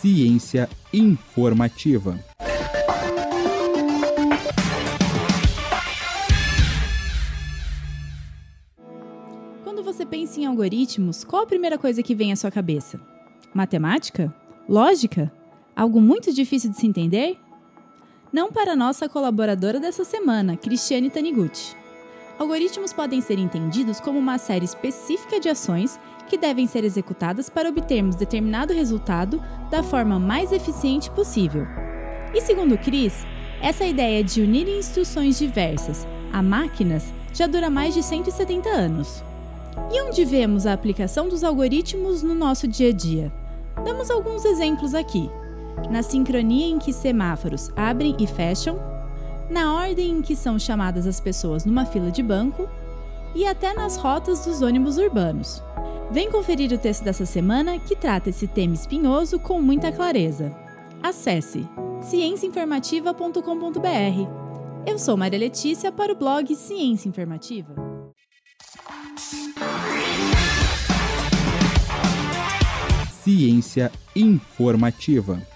Ciência informativa. Quando você pensa em algoritmos, qual a primeira coisa que vem à sua cabeça? Matemática? Lógica? Algo muito difícil de se entender? Não para nossa colaboradora dessa semana, Cristiane Taniguchi. Algoritmos podem ser entendidos como uma série específica de ações que devem ser executadas para obtermos determinado resultado da forma mais eficiente possível. E segundo Cris, essa ideia de unir instruções diversas a máquinas já dura mais de 170 anos. E onde vemos a aplicação dos algoritmos no nosso dia a dia? Damos alguns exemplos aqui. Na sincronia em que semáforos abrem e fecham, na ordem em que são chamadas as pessoas numa fila de banco e até nas rotas dos ônibus urbanos. Vem conferir o texto dessa semana que trata esse tema espinhoso com muita clareza. Acesse cienciainformativa.com.br. Eu sou Maria Letícia para o blog Ciência Informativa. Ciência informativa.